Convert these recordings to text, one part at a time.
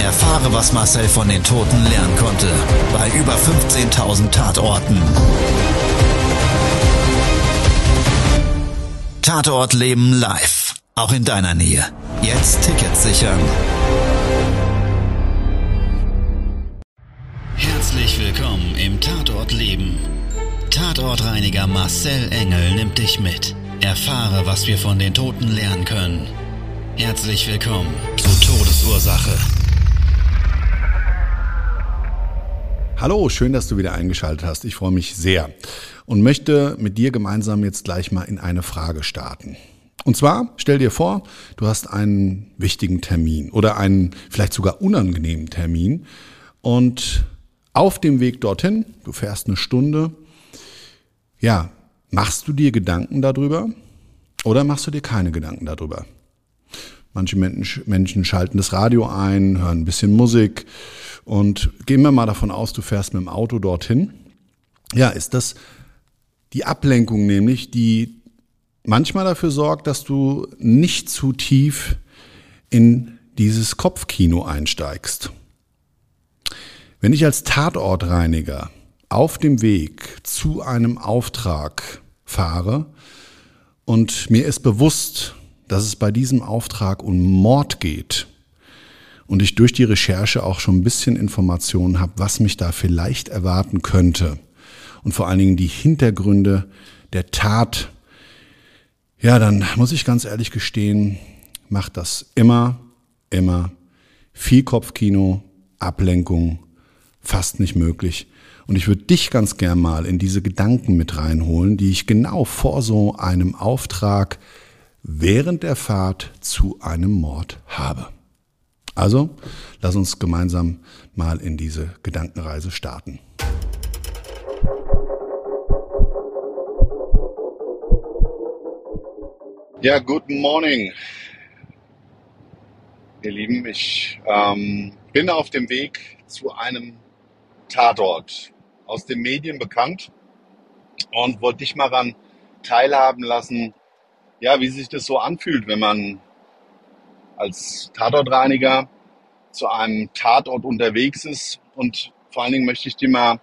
Erfahre, was Marcel von den Toten lernen konnte, bei über 15.000 Tatorten. Tatort Leben live, auch in deiner Nähe. Jetzt Tickets sichern. Herzlich willkommen im Tatort Leben. Tatortreiniger Marcel Engel nimmt dich mit. Erfahre, was wir von den Toten lernen können. Herzlich willkommen zu Todesursache. Hallo, schön, dass du wieder eingeschaltet hast. Ich freue mich sehr und möchte mit dir gemeinsam jetzt gleich mal in eine Frage starten. Und zwar, stell dir vor, du hast einen wichtigen Termin oder einen vielleicht sogar unangenehmen Termin und auf dem Weg dorthin, du fährst eine Stunde, ja, machst du dir Gedanken darüber oder machst du dir keine Gedanken darüber? Manche Menschen schalten das Radio ein, hören ein bisschen Musik und gehen wir mal davon aus, du fährst mit dem Auto dorthin. Ja, ist das die Ablenkung nämlich, die manchmal dafür sorgt, dass du nicht zu tief in dieses Kopfkino einsteigst. Wenn ich als Tatortreiniger auf dem Weg zu einem Auftrag fahre und mir ist bewusst, dass es bei diesem Auftrag um Mord geht und ich durch die Recherche auch schon ein bisschen Informationen habe, was mich da vielleicht erwarten könnte und vor allen Dingen die Hintergründe der Tat, ja, dann muss ich ganz ehrlich gestehen, macht das immer, immer viel Kopfkino, Ablenkung, fast nicht möglich. Und ich würde dich ganz gern mal in diese Gedanken mit reinholen, die ich genau vor so einem Auftrag während der Fahrt zu einem Mord habe. Also, lass uns gemeinsam mal in diese Gedankenreise starten. Ja, guten Morning, ihr Lieben. Ich ähm, bin auf dem Weg zu einem Tatort, aus den Medien bekannt und wollte dich mal daran teilhaben lassen, ja, wie sich das so anfühlt, wenn man als Tatortreiniger zu einem Tatort unterwegs ist. Und vor allen Dingen möchte ich dir mal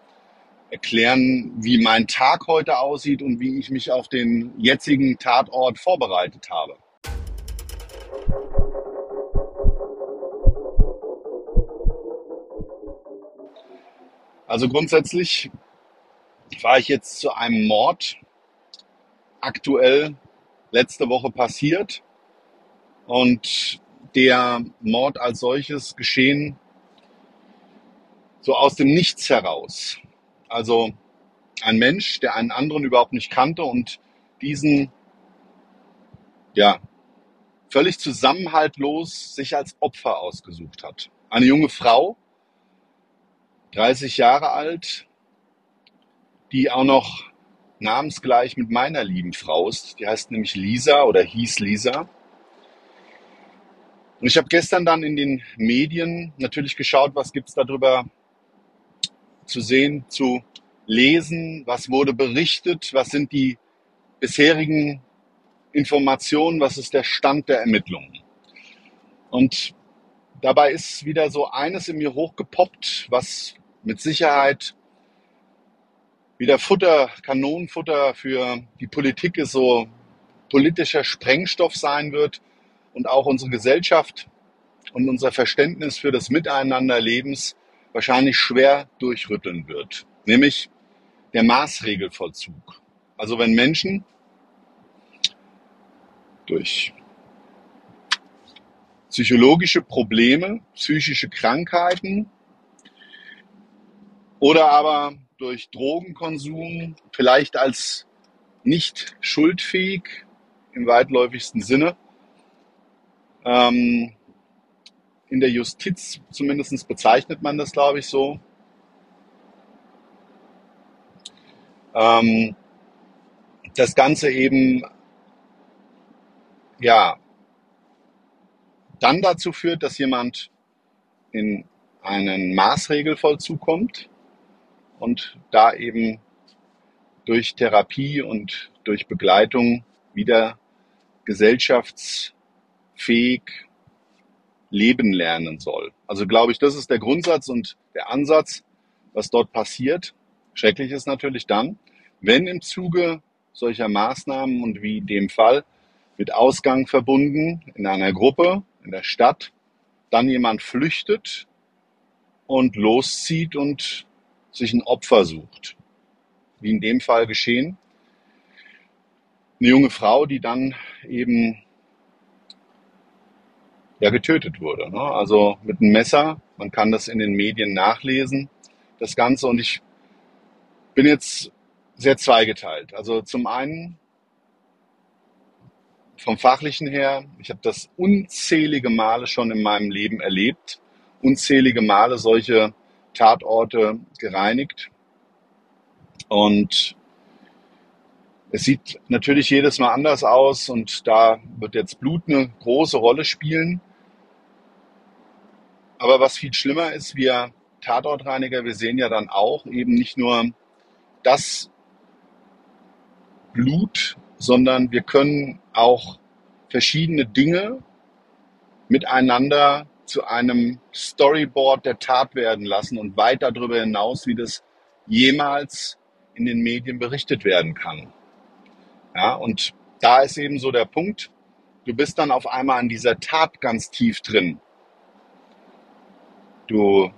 erklären, wie mein Tag heute aussieht und wie ich mich auf den jetzigen Tatort vorbereitet habe. Also grundsätzlich war ich jetzt zu einem Mord aktuell letzte Woche passiert und der Mord als solches geschehen so aus dem Nichts heraus. Also ein Mensch, der einen anderen überhaupt nicht kannte und diesen ja völlig zusammenhaltlos sich als Opfer ausgesucht hat. Eine junge Frau, 30 Jahre alt, die auch noch namensgleich mit meiner lieben Frau ist. Die heißt nämlich Lisa oder hieß Lisa. Und ich habe gestern dann in den Medien natürlich geschaut, was gibt's darüber zu sehen, zu lesen, was wurde berichtet, was sind die bisherigen Informationen, was ist der Stand der Ermittlungen. Und dabei ist wieder so eines in mir hochgepoppt, was mit Sicherheit wieder Futter, Kanonenfutter für die Politik ist, so politischer Sprengstoff sein wird und auch unsere Gesellschaft und unser Verständnis für das Miteinanderlebens wahrscheinlich schwer durchrütteln wird, nämlich der Maßregelvollzug. Also wenn Menschen durch psychologische Probleme, psychische Krankheiten oder aber durch Drogenkonsum, vielleicht als nicht schuldfähig im weitläufigsten Sinne, ähm, in der Justiz zumindest bezeichnet man das, glaube ich, so, ähm, das Ganze eben ja dann dazu führt, dass jemand in einen Maßregelvollzug kommt und da eben durch Therapie und durch Begleitung wieder gesellschaftsfähig leben lernen soll. Also glaube ich, das ist der Grundsatz und der Ansatz, was dort passiert. Schrecklich ist natürlich dann, wenn im Zuge solcher Maßnahmen und wie dem Fall mit Ausgang verbunden in einer Gruppe, in der Stadt, dann jemand flüchtet und loszieht und sich ein Opfer sucht. Wie in dem Fall geschehen. Eine junge Frau, die dann eben ja getötet wurde. Ne? Also mit einem Messer. Man kann das in den Medien nachlesen, das Ganze. Und ich bin jetzt sehr zweigeteilt. Also zum einen vom fachlichen her, ich habe das unzählige Male schon in meinem Leben erlebt, unzählige Male solche Tatorte gereinigt. Und es sieht natürlich jedes Mal anders aus und da wird jetzt Blut eine große Rolle spielen. Aber was viel schlimmer ist, wir Tatortreiniger, wir sehen ja dann auch eben nicht nur das Blut, sondern wir können auch verschiedene Dinge miteinander zu einem Storyboard der Tat werden lassen und weit darüber hinaus, wie das jemals in den Medien berichtet werden kann. Ja, und da ist eben so der Punkt, du bist dann auf einmal an dieser Tat ganz tief drin. Du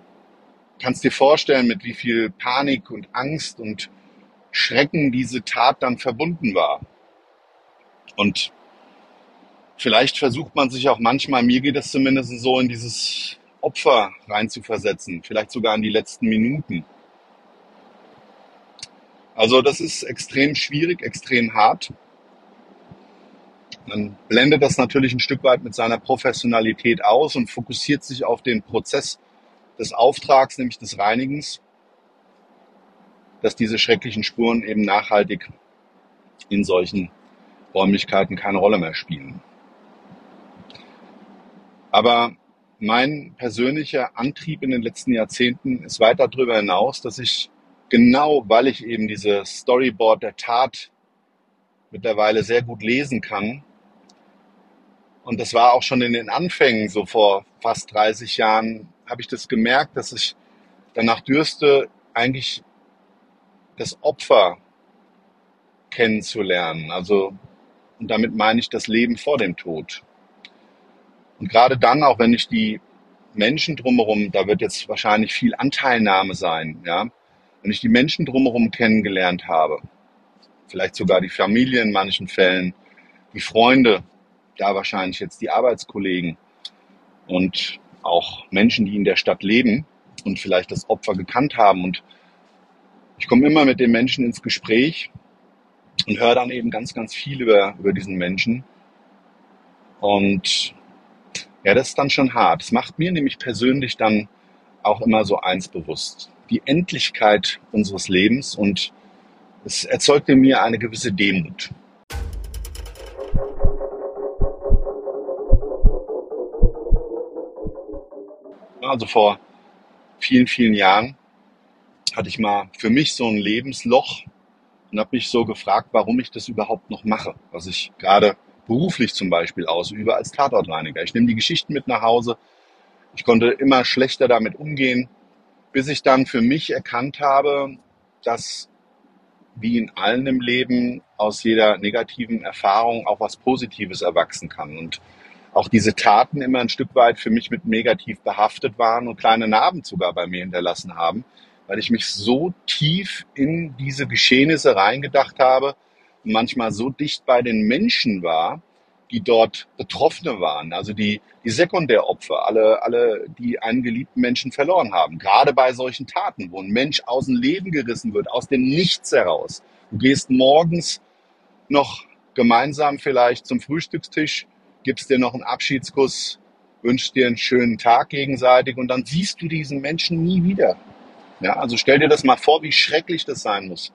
kannst dir vorstellen, mit wie viel Panik und Angst und Schrecken diese Tat dann verbunden war. Und vielleicht versucht man sich auch manchmal, mir geht es zumindest so, in dieses Opfer reinzuversetzen, vielleicht sogar in die letzten Minuten. Also das ist extrem schwierig, extrem hart. Man blendet das natürlich ein Stück weit mit seiner Professionalität aus und fokussiert sich auf den Prozess des Auftrags, nämlich des Reinigens, dass diese schrecklichen Spuren eben nachhaltig in solchen Räumlichkeiten keine Rolle mehr spielen. Aber mein persönlicher Antrieb in den letzten Jahrzehnten ist weit darüber hinaus, dass ich genau, weil ich eben diese Storyboard der Tat mittlerweile sehr gut lesen kann, und das war auch schon in den Anfängen, so vor fast 30 Jahren, habe ich das gemerkt, dass ich danach dürste, eigentlich das Opfer kennenzulernen. Also, und damit meine ich das Leben vor dem Tod. Und gerade dann, auch wenn ich die Menschen drumherum, da wird jetzt wahrscheinlich viel Anteilnahme sein, ja, wenn ich die Menschen drumherum kennengelernt habe, vielleicht sogar die Familie in manchen Fällen, die Freunde, da wahrscheinlich jetzt die Arbeitskollegen und auch Menschen, die in der Stadt leben und vielleicht das Opfer gekannt haben. Und ich komme immer mit den Menschen ins Gespräch und höre dann eben ganz, ganz viel über, über diesen Menschen. Und ja, das ist dann schon hart. Es macht mir nämlich persönlich dann auch immer so eins bewusst. Die Endlichkeit unseres Lebens und es erzeugt in mir eine gewisse Demut. Also vor vielen, vielen Jahren hatte ich mal für mich so ein Lebensloch und habe mich so gefragt, warum ich das überhaupt noch mache, was ich gerade beruflich zum Beispiel ausübe als Tatortreiniger. Ich nehme die Geschichten mit nach Hause. Ich konnte immer schlechter damit umgehen, bis ich dann für mich erkannt habe, dass wie in allen im Leben aus jeder negativen Erfahrung auch was Positives erwachsen kann. Und auch diese Taten immer ein Stück weit für mich mit negativ behaftet waren und kleine Narben sogar bei mir hinterlassen haben, weil ich mich so tief in diese Geschehnisse reingedacht habe und manchmal so dicht bei den Menschen war, die dort Betroffene waren, also die, die Sekundäropfer, alle, alle, die einen geliebten Menschen verloren haben. Gerade bei solchen Taten, wo ein Mensch aus dem Leben gerissen wird, aus dem Nichts heraus. Du gehst morgens noch gemeinsam vielleicht zum Frühstückstisch gibst dir noch einen Abschiedskuss, wünschst dir einen schönen Tag gegenseitig und dann siehst du diesen Menschen nie wieder. Ja, also stell dir das mal vor, wie schrecklich das sein muss.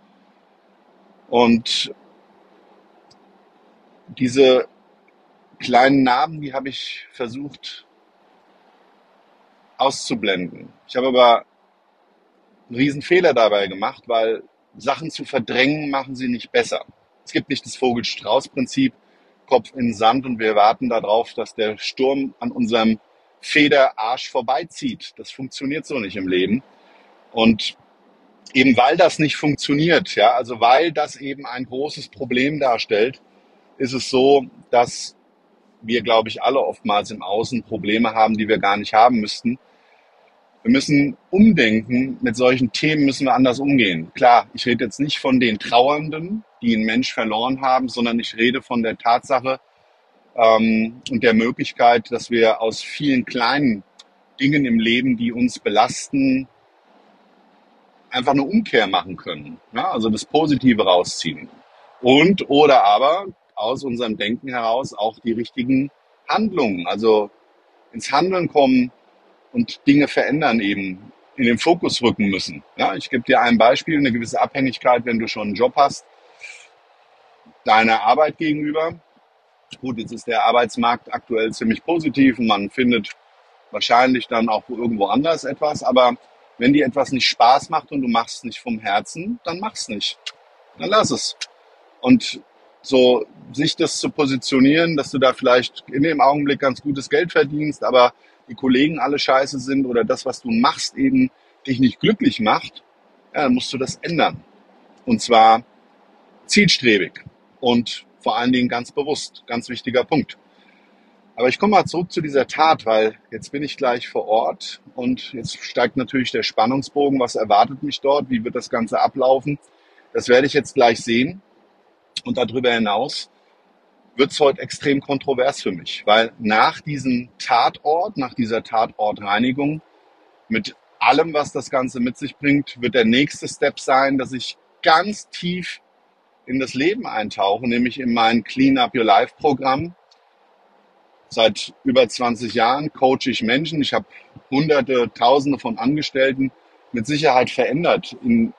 Und diese kleinen Narben, die habe ich versucht auszublenden. Ich habe aber einen riesen Fehler dabei gemacht, weil Sachen zu verdrängen machen sie nicht besser. Es gibt nicht das Vogel-Strauß-Prinzip, Kopf in Sand und wir warten darauf, dass der Sturm an unserem Federarsch vorbeizieht. Das funktioniert so nicht im Leben. Und eben weil das nicht funktioniert, ja, also weil das eben ein großes Problem darstellt, ist es so, dass wir, glaube ich, alle oftmals im Außen Probleme haben, die wir gar nicht haben müssten. Wir müssen umdenken, mit solchen Themen müssen wir anders umgehen. Klar, ich rede jetzt nicht von den Trauernden, die einen Mensch verloren haben, sondern ich rede von der Tatsache ähm, und der Möglichkeit, dass wir aus vielen kleinen Dingen im Leben, die uns belasten, einfach eine Umkehr machen können. Ja, also das Positive rausziehen. Und oder aber aus unserem Denken heraus auch die richtigen Handlungen, also ins Handeln kommen und Dinge verändern eben, in den Fokus rücken müssen. Ja, ich gebe dir ein Beispiel, eine gewisse Abhängigkeit, wenn du schon einen Job hast, deiner Arbeit gegenüber. Gut, jetzt ist der Arbeitsmarkt aktuell ziemlich positiv und man findet wahrscheinlich dann auch irgendwo anders etwas, aber wenn dir etwas nicht Spaß macht und du machst es nicht vom Herzen, dann mach's nicht. Dann lass es. Und so sich das zu positionieren, dass du da vielleicht in dem Augenblick ganz gutes Geld verdienst, aber die Kollegen alle scheiße sind oder das, was du machst, eben dich nicht glücklich macht, ja, dann musst du das ändern. Und zwar zielstrebig und vor allen Dingen ganz bewusst. Ganz wichtiger Punkt. Aber ich komme mal zurück zu dieser Tat, weil jetzt bin ich gleich vor Ort und jetzt steigt natürlich der Spannungsbogen. Was erwartet mich dort? Wie wird das Ganze ablaufen? Das werde ich jetzt gleich sehen. Und darüber hinaus wird es heute extrem kontrovers für mich, weil nach diesem Tatort, nach dieser Tatortreinigung, mit allem, was das Ganze mit sich bringt, wird der nächste Step sein, dass ich ganz tief in das Leben eintauche, nämlich in mein Clean Up Your Life Programm. Seit über 20 Jahren coache ich Menschen. Ich habe hunderte, tausende von Angestellten mit Sicherheit verändert in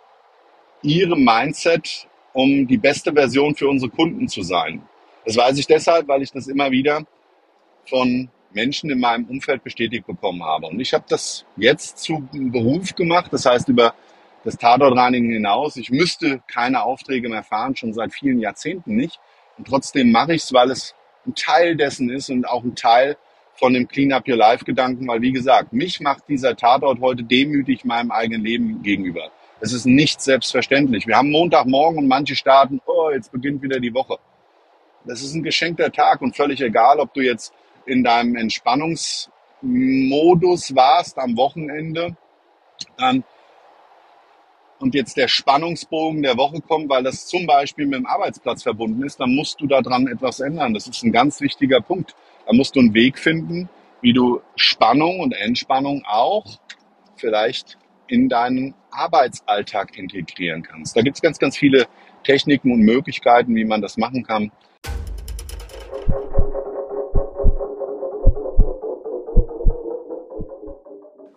ihrem Mindset, um die beste Version für unsere Kunden zu sein. Das weiß ich deshalb, weil ich das immer wieder von Menschen in meinem Umfeld bestätigt bekommen habe. Und ich habe das jetzt zu Beruf gemacht, das heißt über das Tatortreinigen hinaus. Ich müsste keine Aufträge mehr fahren, schon seit vielen Jahrzehnten nicht. Und trotzdem mache ich es, weil es ein Teil dessen ist und auch ein Teil von dem Clean Up Your Life Gedanken, weil wie gesagt, mich macht dieser Tatort heute demütig meinem eigenen Leben gegenüber. Es ist nicht selbstverständlich. Wir haben Montagmorgen und manche starten, oh, jetzt beginnt wieder die Woche. Das ist ein geschenkter Tag und völlig egal, ob du jetzt in deinem Entspannungsmodus warst am Wochenende dann, und jetzt der Spannungsbogen der Woche kommt, weil das zum Beispiel mit dem Arbeitsplatz verbunden ist, dann musst du daran etwas ändern. Das ist ein ganz wichtiger Punkt. Da musst du einen Weg finden, wie du Spannung und Entspannung auch vielleicht in deinen Arbeitsalltag integrieren kannst. Da gibt es ganz, ganz viele Techniken und Möglichkeiten, wie man das machen kann.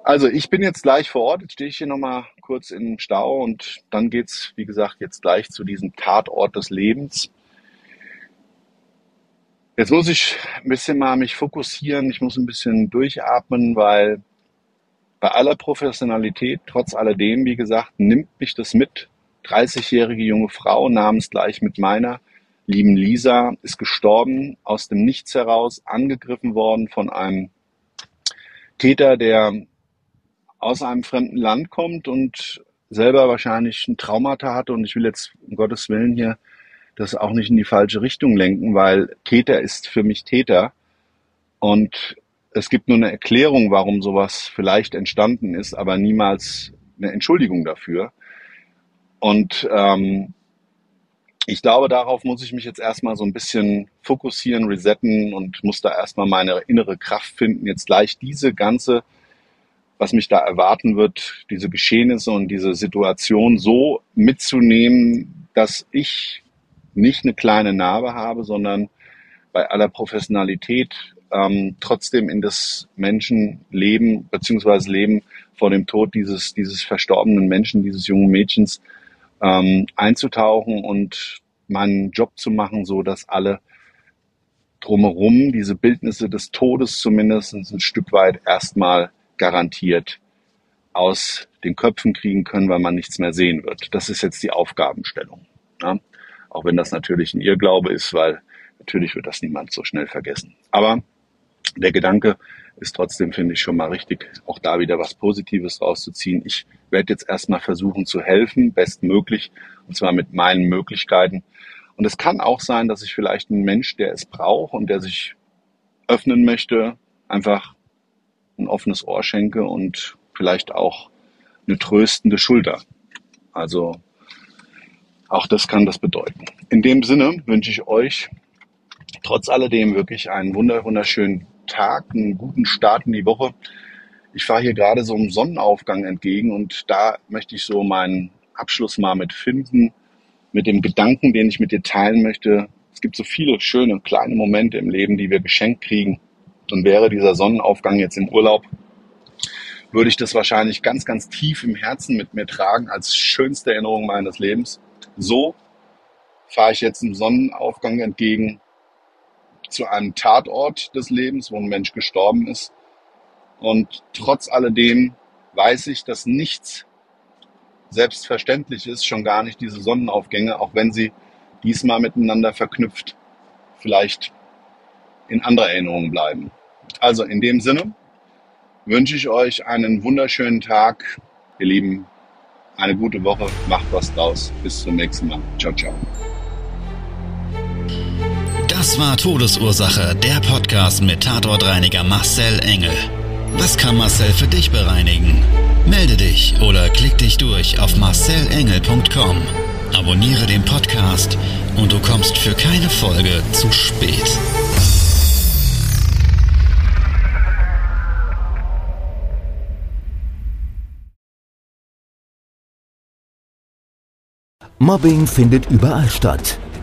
Also ich bin jetzt gleich vor Ort, jetzt stehe ich hier nochmal kurz im Stau und dann geht's, wie gesagt, jetzt gleich zu diesem Tatort des Lebens. Jetzt muss ich ein bisschen mal mich fokussieren, ich muss ein bisschen durchatmen, weil bei aller Professionalität, trotz alledem, wie gesagt, nimmt mich das mit. 30-jährige junge Frau namens gleich mit meiner lieben Lisa ist gestorben, aus dem Nichts heraus, angegriffen worden von einem Täter, der aus einem fremden Land kommt und selber wahrscheinlich ein Traumata hatte. Und ich will jetzt um Gottes Willen hier das auch nicht in die falsche Richtung lenken, weil Täter ist für mich Täter. Und es gibt nur eine Erklärung, warum sowas vielleicht entstanden ist, aber niemals eine Entschuldigung dafür. Und ähm, ich glaube, darauf muss ich mich jetzt erstmal so ein bisschen fokussieren, resetten und muss da erstmal meine innere Kraft finden, jetzt gleich diese ganze was mich da erwarten wird, diese Geschehnisse und diese Situation so mitzunehmen, dass ich nicht eine kleine Narbe habe, sondern bei aller Professionalität ähm, trotzdem in das Menschenleben beziehungsweise Leben vor dem Tod dieses, dieses verstorbenen Menschen, dieses jungen Mädchens ähm, einzutauchen und meinen Job zu machen, so dass alle drumherum diese Bildnisse des Todes zumindest ein Stück weit erstmal garantiert aus den Köpfen kriegen können, weil man nichts mehr sehen wird. Das ist jetzt die Aufgabenstellung. Ja? Auch wenn das natürlich ein Irrglaube ist, weil natürlich wird das niemand so schnell vergessen. Aber der Gedanke ist trotzdem, finde ich, schon mal richtig, auch da wieder was Positives rauszuziehen. Ich werde jetzt erstmal versuchen zu helfen, bestmöglich, und zwar mit meinen Möglichkeiten. Und es kann auch sein, dass ich vielleicht einen Mensch, der es braucht und der sich öffnen möchte, einfach ein offenes Ohr schenke und vielleicht auch eine tröstende Schulter. Also auch das kann das bedeuten. In dem Sinne wünsche ich euch trotz alledem wirklich einen wunderschönen Tag, einen guten Start in die Woche. Ich fahre hier gerade so einem Sonnenaufgang entgegen und da möchte ich so meinen Abschluss mal mit finden, mit dem Gedanken, den ich mit dir teilen möchte. Es gibt so viele schöne kleine Momente im Leben, die wir geschenkt kriegen. Und wäre dieser Sonnenaufgang jetzt im Urlaub, würde ich das wahrscheinlich ganz, ganz tief im Herzen mit mir tragen als schönste Erinnerung meines Lebens. So fahre ich jetzt im Sonnenaufgang entgegen zu einem Tatort des Lebens, wo ein Mensch gestorben ist. Und trotz alledem weiß ich, dass nichts selbstverständlich ist, schon gar nicht diese Sonnenaufgänge, auch wenn sie diesmal miteinander verknüpft vielleicht in anderer Erinnerung bleiben. Also in dem Sinne wünsche ich euch einen wunderschönen Tag, ihr Lieben, eine gute Woche, macht was draus. Bis zum nächsten Mal. Ciao, ciao. Das war Todesursache, der Podcast mit Tatortreiniger Marcel Engel. Was kann Marcel für dich bereinigen? Melde dich oder klick dich durch auf marcelengel.com. Abonniere den Podcast und du kommst für keine Folge zu spät. Mobbing findet überall statt.